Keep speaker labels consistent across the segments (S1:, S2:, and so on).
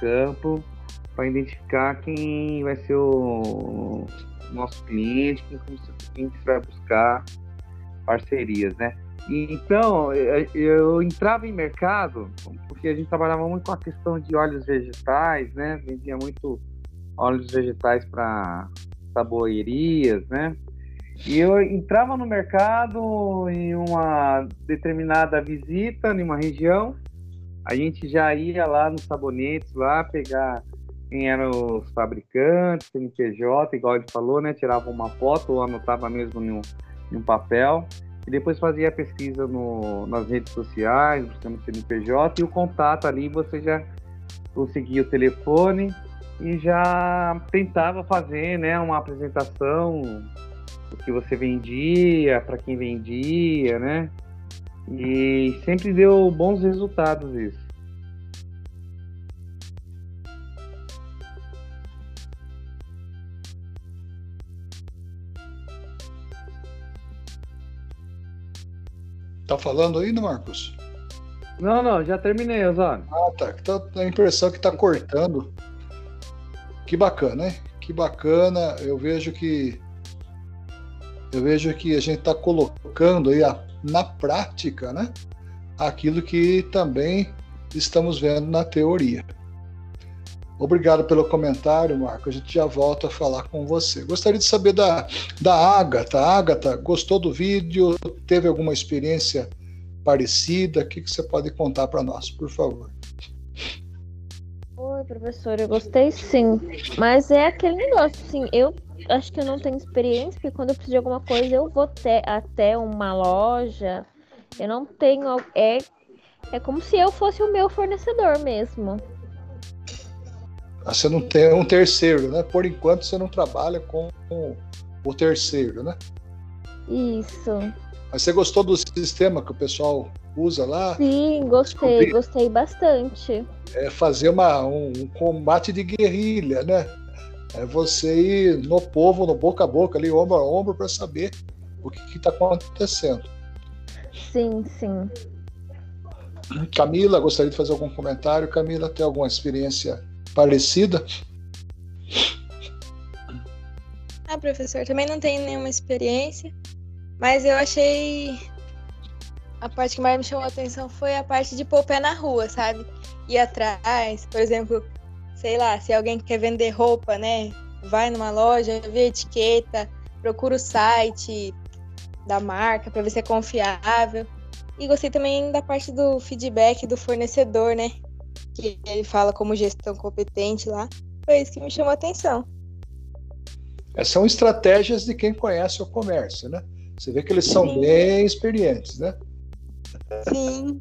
S1: campo para identificar quem vai ser o nosso cliente, quem, você vai buscar parcerias, né? Então, eu entrava em mercado, porque a gente trabalhava muito com a questão de óleos vegetais, né? Vendia muito óleos vegetais para saboerias, né? E eu entrava no mercado em uma determinada visita em uma região, a gente já ia lá nos sabonetes lá pegar quem eram os fabricantes, CNPJ, igual ele falou, né? Tirava uma foto ou anotava mesmo em um, em um papel e depois fazia a pesquisa no, nas redes sociais, buscando CNPJ e o contato ali você já conseguia o telefone e já tentava fazer, né, uma apresentação do que você vendia, para quem vendia, né? E sempre deu bons resultados isso.
S2: Tá falando aí, Marcos?
S1: Não, não, já terminei, Osório.
S2: Ah, tá. Tá a impressão que tá cortando. Que bacana, hein? Que bacana. Eu vejo que eu vejo que a gente está colocando aí a, na prática, né? Aquilo que também estamos vendo na teoria. Obrigado pelo comentário, Marco. A gente já volta a falar com você. Gostaria de saber da, da Agatha. Agatha, gostou do vídeo? Teve alguma experiência parecida? O que, que você pode contar para nós, por favor?
S3: Oi, professor, eu gostei sim. Mas é aquele negócio, assim, eu acho que eu não tenho experiência, porque quando eu preciso de alguma coisa, eu vou ter, até uma loja. Eu não tenho. É, é como se eu fosse o meu fornecedor mesmo.
S2: Ah, você não tem um terceiro, né? Por enquanto você não trabalha com o terceiro, né?
S3: Isso.
S2: Mas você gostou do sistema que o pessoal usa lá?
S3: Sim, gostei, gostei bastante.
S2: É fazer uma, um, um, combate de guerrilha, né? É você ir no povo, no boca a boca, ali, ombro a ombro, para saber o que está acontecendo.
S3: Sim, sim.
S2: Camila, gostaria de fazer algum comentário. Camila, tem alguma experiência parecida?
S4: Ah, professor, também não tenho nenhuma experiência, mas eu achei. A parte que mais me chamou a atenção foi a parte de pôr o pé na rua, sabe? Ir atrás, por exemplo, sei lá, se alguém quer vender roupa, né? Vai numa loja, vê a etiqueta, procura o site da marca para ver se é confiável. E gostei também da parte do feedback do fornecedor, né? que ele fala como gestão competente lá, foi isso que me chamou a atenção.
S2: Essas são estratégias de quem conhece o comércio, né? Você vê que eles são Sim. bem experientes, né?
S4: Sim.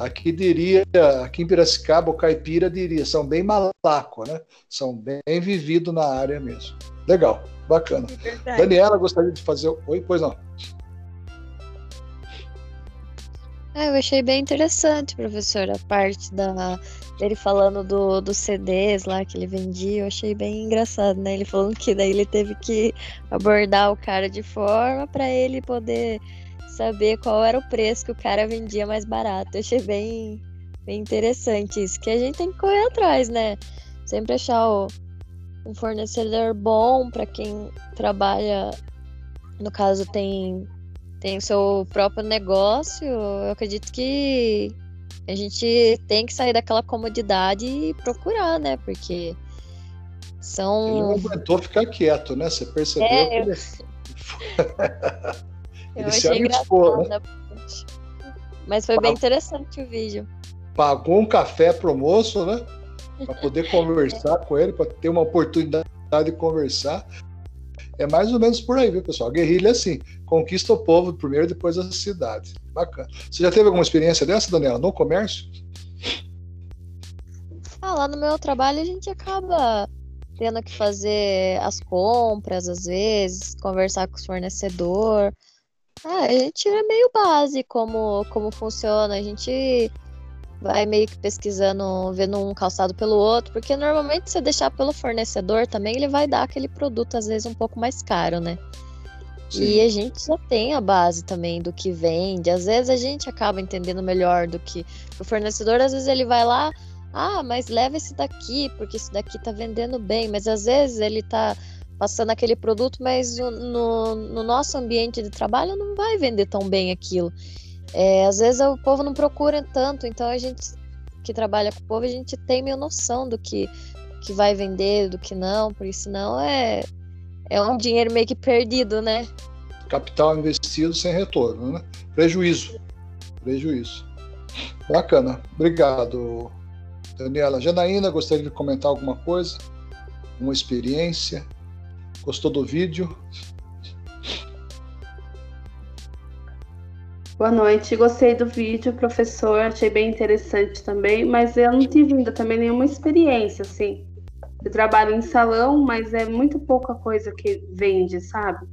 S2: Aqui diria, aqui em Piracicaba, o caipira diria, são bem malaco, né? São bem vividos na área mesmo. Legal, bacana. É Daniela, gostaria de fazer. Oi, pois não.
S5: É, eu achei bem interessante, professor, a parte da dele falando do, dos CDs lá que ele vendia, eu achei bem engraçado, né? Ele falando que daí ele teve que abordar o cara de forma para ele poder saber qual era o preço que o cara vendia mais barato. Eu achei bem, bem interessante isso, que a gente tem que correr atrás, né? Sempre achar o, um fornecedor bom para quem trabalha, no caso tem tem o seu próprio negócio, eu acredito que a gente tem que sair daquela comodidade e procurar, né? Porque são.
S2: Ele não aguentou ficar quieto, né? Você percebeu é, que ele.
S5: Eu... ele se arriscou, né? Mas foi bem interessante o vídeo.
S2: Pagou um café pro moço, né? Para poder conversar com ele, para ter uma oportunidade de conversar. É mais ou menos por aí, viu, pessoal? A guerrilha é assim: conquista o povo primeiro, depois a cidade. Bacana. Você já teve alguma experiência dessa, Daniela, no comércio?
S5: Ah, lá no meu trabalho a gente acaba tendo que fazer as compras, às vezes, conversar com os fornecedor. Ah, a gente é meio base como, como funciona. A gente vai meio que pesquisando, vendo um calçado pelo outro, porque normalmente se deixar pelo fornecedor também, ele vai dar aquele produto às vezes um pouco mais caro, né? Sim. E a gente já tem a base também do que vende. Às vezes a gente acaba entendendo melhor do que o fornecedor, às vezes ele vai lá, ah, mas leva esse daqui, porque esse daqui tá vendendo bem, mas às vezes ele tá passando aquele produto, mas no, no nosso ambiente de trabalho não vai vender tão bem aquilo. É, às vezes o povo não procura tanto, então a gente que trabalha com o povo, a gente tem meio noção do que, que vai vender, do que não, porque senão é, é um dinheiro meio que perdido, né?
S2: Capital investido sem retorno, né? Prejuízo. Prejuízo. Bacana. Obrigado, Daniela. Janaína, gostaria de comentar alguma coisa? Uma experiência? Gostou do vídeo?
S6: Boa noite, gostei do vídeo, professor, achei bem interessante também, mas eu não tive ainda também nenhuma experiência, assim. Eu trabalho em salão, mas é muito pouca coisa que vende, sabe?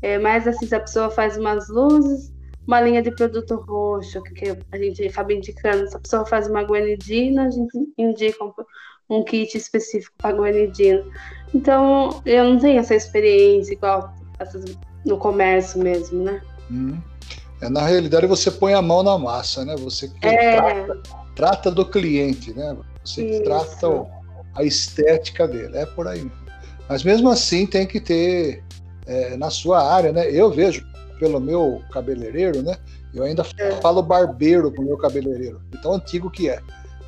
S6: É mais assim, se a pessoa faz umas luzes, uma linha de produto roxo, que a gente acaba indicando, se a pessoa faz uma guanidina, a gente indica um, um kit específico para guanidina. Então, eu não tenho essa experiência igual essas, no comércio mesmo, né?
S2: Hum. É, na realidade, você põe a mão na massa, né? Você é... trata, trata, do cliente, né? Você Isso. trata a estética dele, é por aí. Mas mesmo assim tem que ter é, na sua área, né? Eu vejo pelo meu cabeleireiro, né? Eu ainda é. falo barbeiro com o meu cabeleireiro, de tão antigo que é.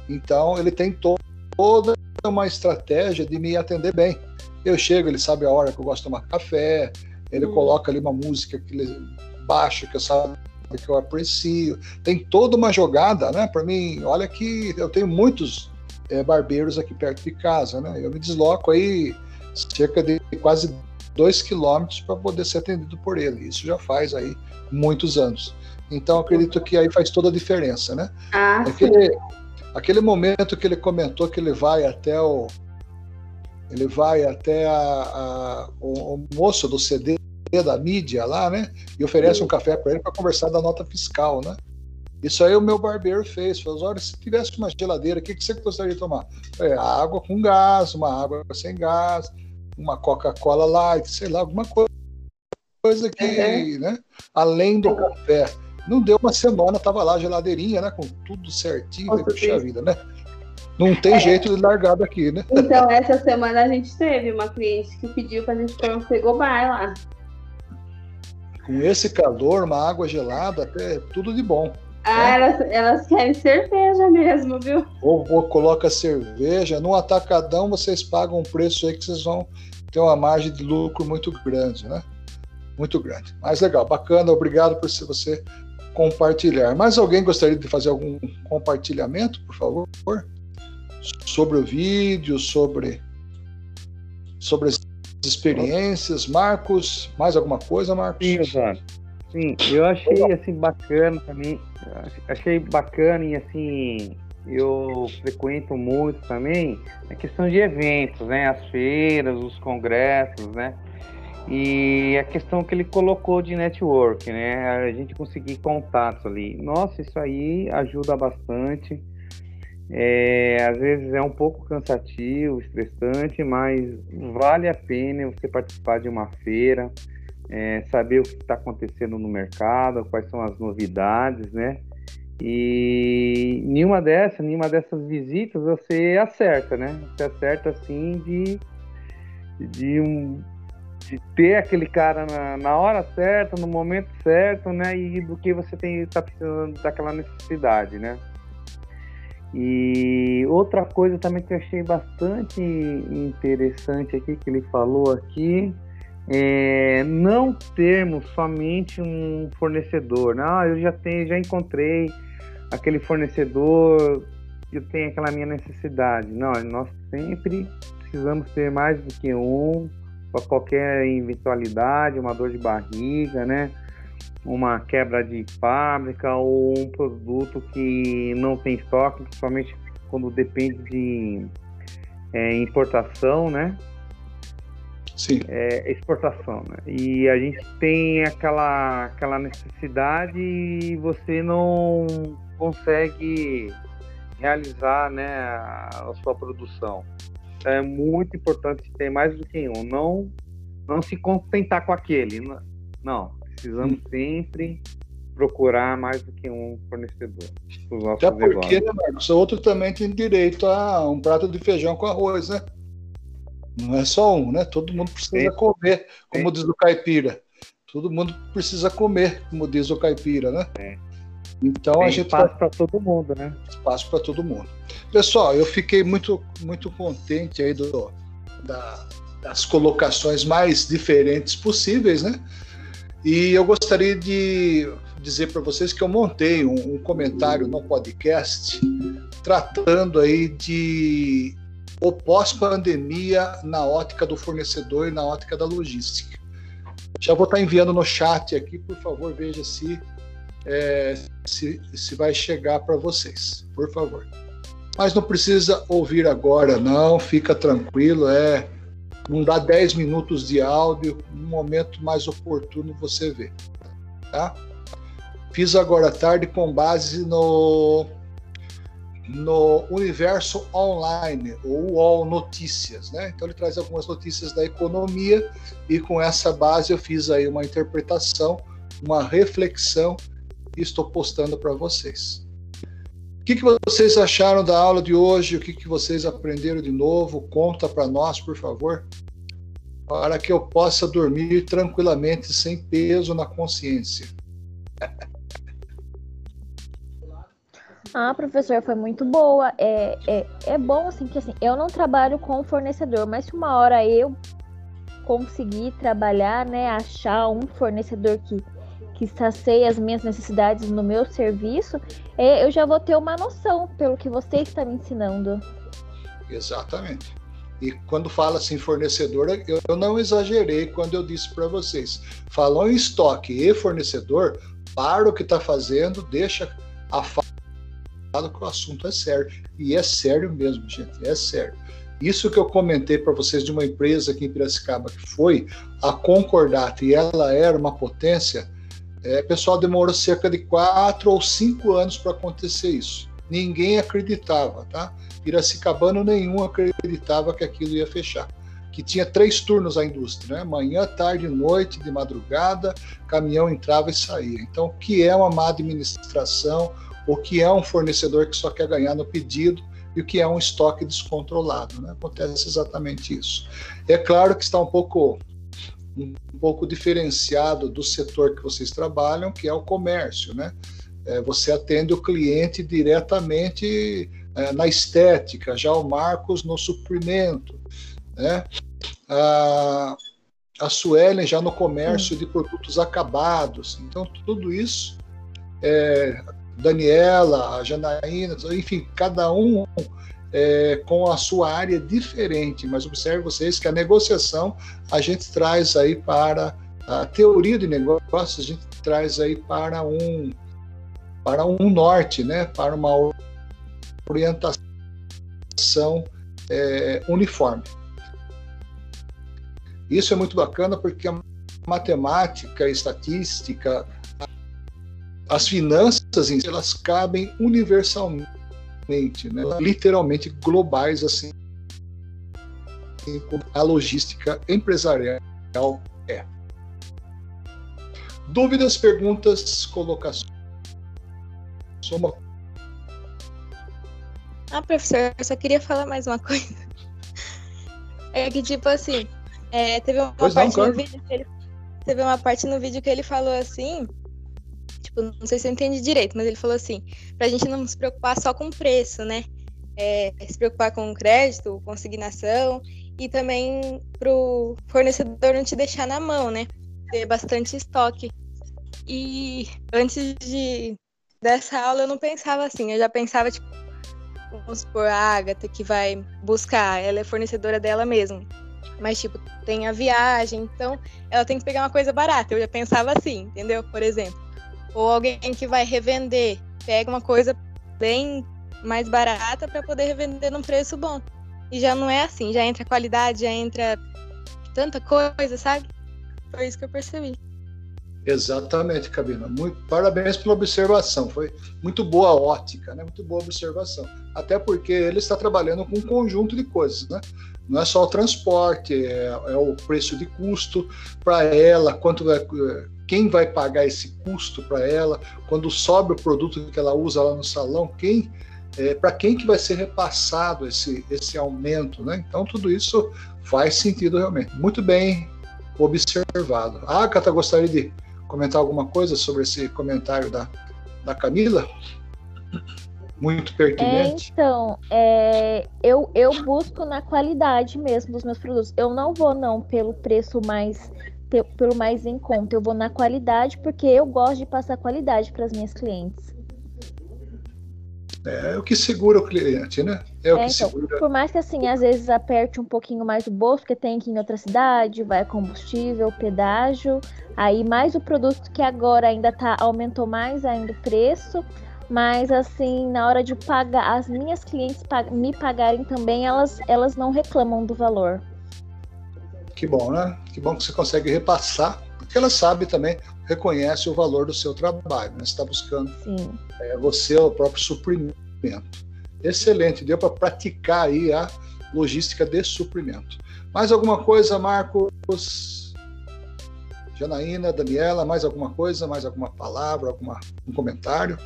S2: Então ele tem to toda uma estratégia de me atender bem. Eu chego, ele sabe a hora que eu gosto de tomar café, ele hum. coloca ali uma música que ele baixa, que eu sabe que eu aprecio. Tem toda uma jogada, né? Para mim, olha que eu tenho muitos é, barbeiros aqui perto de casa, né? Eu me desloco aí cerca de quase dois quilômetros para poder ser atendido por ele. Isso já faz aí muitos anos. Então acredito que aí faz toda a diferença, né?
S6: Ah,
S2: aquele, aquele momento que ele comentou que ele vai até o ele vai até a, a o, o, moço do CD da mídia lá, né? E oferece um café para ele para conversar da nota fiscal, né? Isso aí o meu barbeiro fez. Falou, olha, se tivesse uma geladeira, o que, que você gostaria de tomar? É, água com gás, uma água sem gás, uma Coca-Cola light, sei lá, alguma coisa que, uhum. né? Além do café. Não deu uma semana, tava lá geladeirinha, né? Com tudo certinho, puxa vida, né? Não tem é. jeito de largar daqui, né?
S6: Então, essa semana a gente teve uma cliente que pediu pra gente pôr um frigobar lá.
S2: Com esse calor, uma água gelada, até tudo de bom.
S6: Ah, elas, elas querem cerveja mesmo, viu?
S2: Ou, ou coloca cerveja. No atacadão vocês pagam um preço aí que vocês vão ter uma margem de lucro muito grande, né? Muito grande. Mas legal, bacana. Obrigado por você compartilhar. Mais alguém gostaria de fazer algum compartilhamento, por favor? Sobre o vídeo, sobre, sobre as experiências. Marcos, mais alguma coisa, Marcos?
S1: Sim, Osvaldo. Sim, eu achei assim bacana também. Achei bacana e assim eu frequento muito também a questão de eventos, né? As feiras, os congressos, né? E a questão que ele colocou de network, né? A gente conseguir contatos ali. Nossa, isso aí ajuda bastante. É, às vezes é um pouco cansativo, estressante, mas vale a pena você participar de uma feira, é, saber o que está acontecendo no mercado, quais são as novidades, né? E nenhuma dessas, nenhuma dessas visitas você acerta, né? Você acerta assim de, de, um, de ter aquele cara na, na hora certa, no momento certo, né? E do que você tem está precisando daquela necessidade, né? E outra coisa também que eu achei bastante interessante aqui que ele falou aqui é, não termos somente um fornecedor. Né? Ah, eu já tenho, já encontrei aquele fornecedor, eu tenho aquela minha necessidade. Não, nós sempre precisamos ter mais do que um para qualquer eventualidade, uma dor de barriga, né? Uma quebra de fábrica ou um produto que não tem estoque, principalmente quando depende de é, importação, né?
S2: Sim.
S1: É, exportação, né? E a gente tem aquela, aquela necessidade e você não consegue realizar né, a, sua produção. É muito importante ter mais do que um. Não, não se contentar com aquele. Não, precisamos hum. sempre procurar mais do que um fornecedor.
S2: Até porque, né, Marcos? O outro também tem direito a um prato de feijão com arroz, né? Não é só um, né? Todo mundo precisa
S1: Sim.
S2: comer, como
S1: Sim.
S2: diz o caipira. Todo mundo precisa comer, como diz o caipira, né?
S1: Sim.
S2: Então
S1: Tem
S2: a gente
S1: espaço para todo mundo, né?
S2: espaço para todo mundo. Pessoal, eu fiquei muito, muito contente aí do, da- das colocações mais diferentes possíveis, né? E eu gostaria de dizer para vocês que eu montei um, um comentário no podcast tratando aí de o pós-pandemia na ótica do fornecedor e na ótica da logística. Já vou estar enviando no chat aqui, por favor, veja se é, se, se vai chegar para vocês, por favor. Mas não precisa ouvir agora, não, fica tranquilo, é. Não dá 10 minutos de áudio, no momento mais oportuno você vê. Tá? Fiz agora à tarde com base no, no universo online, ou UOL Notícias, né? Então ele traz algumas notícias da economia e com essa base eu fiz aí uma interpretação, uma reflexão e estou postando para vocês. O que, que vocês acharam da aula de hoje? O que, que vocês aprenderam de novo? Conta para nós, por favor, para que eu possa dormir tranquilamente, sem peso na consciência.
S3: Ah, professor, foi muito boa. É, é, é bom, assim, que assim, eu não trabalho com fornecedor, mas se uma hora eu conseguir trabalhar, né, achar um fornecedor que, que sacie as minhas necessidades no meu serviço, é, eu já vou ter uma noção pelo que você está me ensinando.
S2: Exatamente. E quando fala assim fornecedor, eu, eu não exagerei quando eu disse para vocês. Falou em estoque e fornecedor, para o que está fazendo, deixa a fala que o assunto é sério. E é sério mesmo, gente, é sério. Isso que eu comentei para vocês de uma empresa aqui em Piracicaba que foi a Concordata e ela era uma potência, é, pessoal demorou cerca de quatro ou cinco anos para acontecer isso. Ninguém acreditava, tá? Piracicabano nenhum acreditava que aquilo ia fechar. Que tinha três turnos a indústria, né? Manhã, tarde, noite, de madrugada, caminhão entrava e saía. Então, o que é uma má administração? O que é um fornecedor que só quer ganhar no pedido? E o que é um estoque descontrolado? Né? Acontece exatamente isso. É claro que está um pouco um pouco diferenciado do setor que vocês trabalham, que é o comércio, né? É, você atende o cliente diretamente é, na estética, já o Marcos no suprimento, né? A, a Suelen já no comércio de produtos acabados. Então, tudo isso, é, Daniela, a Janaína, enfim, cada um é, com a sua área diferente, mas observe vocês que a negociação a gente traz aí para a teoria de negócios, a gente traz aí para um para um norte, né, para uma orientação é, uniforme. Isso é muito bacana porque a matemática, a estatística, as finanças elas cabem universalmente, né? literalmente globais, assim como a logística empresarial é. Dúvidas, perguntas, colocações? Soma.
S4: Ah, professor, eu só queria falar mais uma coisa. É que, tipo assim, é, teve uma
S2: Pois não,
S4: parte
S2: claro.
S4: no vídeo ele. Teve uma parte no vídeo que ele falou assim. Tipo, não sei se eu entendi direito, mas ele falou assim, pra gente não se preocupar só com o preço, né? É, se preocupar com o crédito, consignação, e também pro fornecedor não te deixar na mão, né? Ter bastante estoque. E antes de dessa aula eu não pensava assim, eu já pensava, tipo, vamos supor, a Agatha que vai buscar, ela é fornecedora dela mesma. Mas, tipo, tem a viagem, então ela tem que pegar uma coisa barata. Eu já pensava assim, entendeu? Por exemplo. Ou alguém que vai revender, pega uma coisa bem mais barata para poder revender num preço bom. E já não é assim, já entra qualidade, já entra tanta coisa, sabe? Foi isso que eu percebi.
S2: Exatamente, Cabina. Muito, parabéns pela observação. Foi muito boa a ótica, né? Muito boa observação. Até porque ele está trabalhando com um conjunto de coisas, né? Não é só o transporte, é, é o preço de custo para ela, quanto vai, quem vai pagar esse custo para ela, quando sobe o produto que ela usa lá no salão, quem é, para quem que vai ser repassado esse, esse aumento, né? Então tudo isso faz sentido realmente. Muito bem observado. Ah, Cata, gostaria de comentar alguma coisa sobre esse comentário da, da Camila? Muito pertinente.
S3: É, então, é, eu, eu busco na qualidade mesmo dos meus produtos. Eu não vou não pelo preço mais pelo mais em conta. Eu vou na qualidade porque eu gosto de passar qualidade para as minhas clientes.
S2: É o que segura o cliente, né? É o
S3: é,
S2: que
S3: então,
S2: segura.
S3: Por mais que assim, às vezes aperte um pouquinho mais o bolso, porque tem que ir em outra cidade, vai combustível, pedágio, aí mais o produto que agora ainda tá, aumentou mais ainda o preço. Mas assim, na hora de pagar, as minhas clientes me pagarem também, elas, elas não reclamam do valor.
S2: Que bom, né? Que bom que você consegue repassar, porque ela sabe também reconhece o valor do seu trabalho, né? Você está buscando é, você o próprio suprimento. Excelente, deu para praticar aí a logística de suprimento. Mais alguma coisa, Marcos? Janaína, Daniela, mais alguma coisa, mais alguma palavra, alguma, um comentário?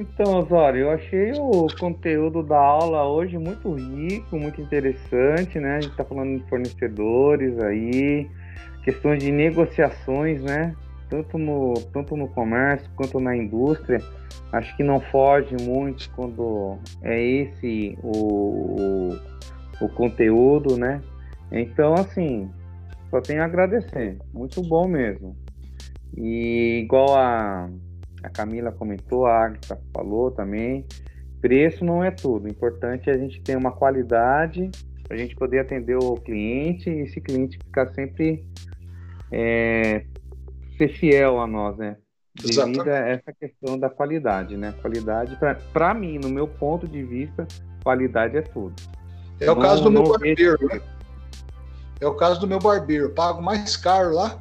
S1: Então, Osório, eu achei o conteúdo da aula hoje muito rico, muito interessante, né? A gente está falando de fornecedores aí, questões de negociações, né? Tanto no, tanto no comércio quanto na indústria. Acho que não foge muito quando é esse o, o, o conteúdo, né? Então, assim, só tenho a agradecer. Muito bom mesmo. E igual a, a Camila comentou, a Agatha falou também, preço não é tudo. O importante é a gente ter uma qualidade para a gente poder atender o cliente e esse cliente ficar sempre é, ser fiel a nós, né? Devido a essa questão da qualidade, né? Qualidade, para mim, no meu ponto de vista, qualidade é tudo.
S2: É o não, caso do meu barbeiro, né? É o caso do meu barbeiro. Eu pago mais caro lá,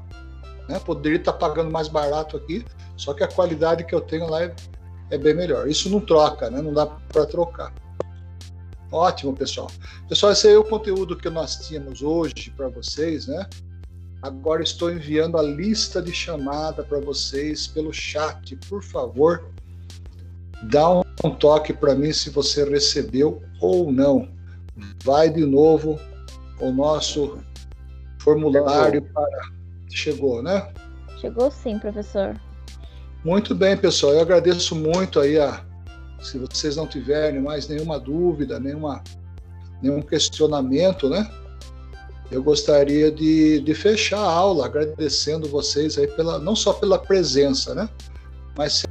S2: né? Poderia estar pagando mais barato aqui, só que a qualidade que eu tenho lá é, é bem melhor. Isso não troca, né? Não dá para trocar. Ótimo, pessoal. Pessoal, esse é o conteúdo que nós tínhamos hoje para vocês, né? Agora estou enviando a lista de chamada para vocês pelo chat. Por favor, dá um toque para mim se você recebeu ou não. Vai de novo o nosso formulário Chegou. para. Chegou, né?
S3: Chegou sim, professor.
S2: Muito bem, pessoal. Eu agradeço muito aí a. Se vocês não tiverem mais nenhuma dúvida, nenhuma, nenhum questionamento, né? eu gostaria de, de fechar a aula agradecendo vocês aí pela, não só pela presença, né? Mas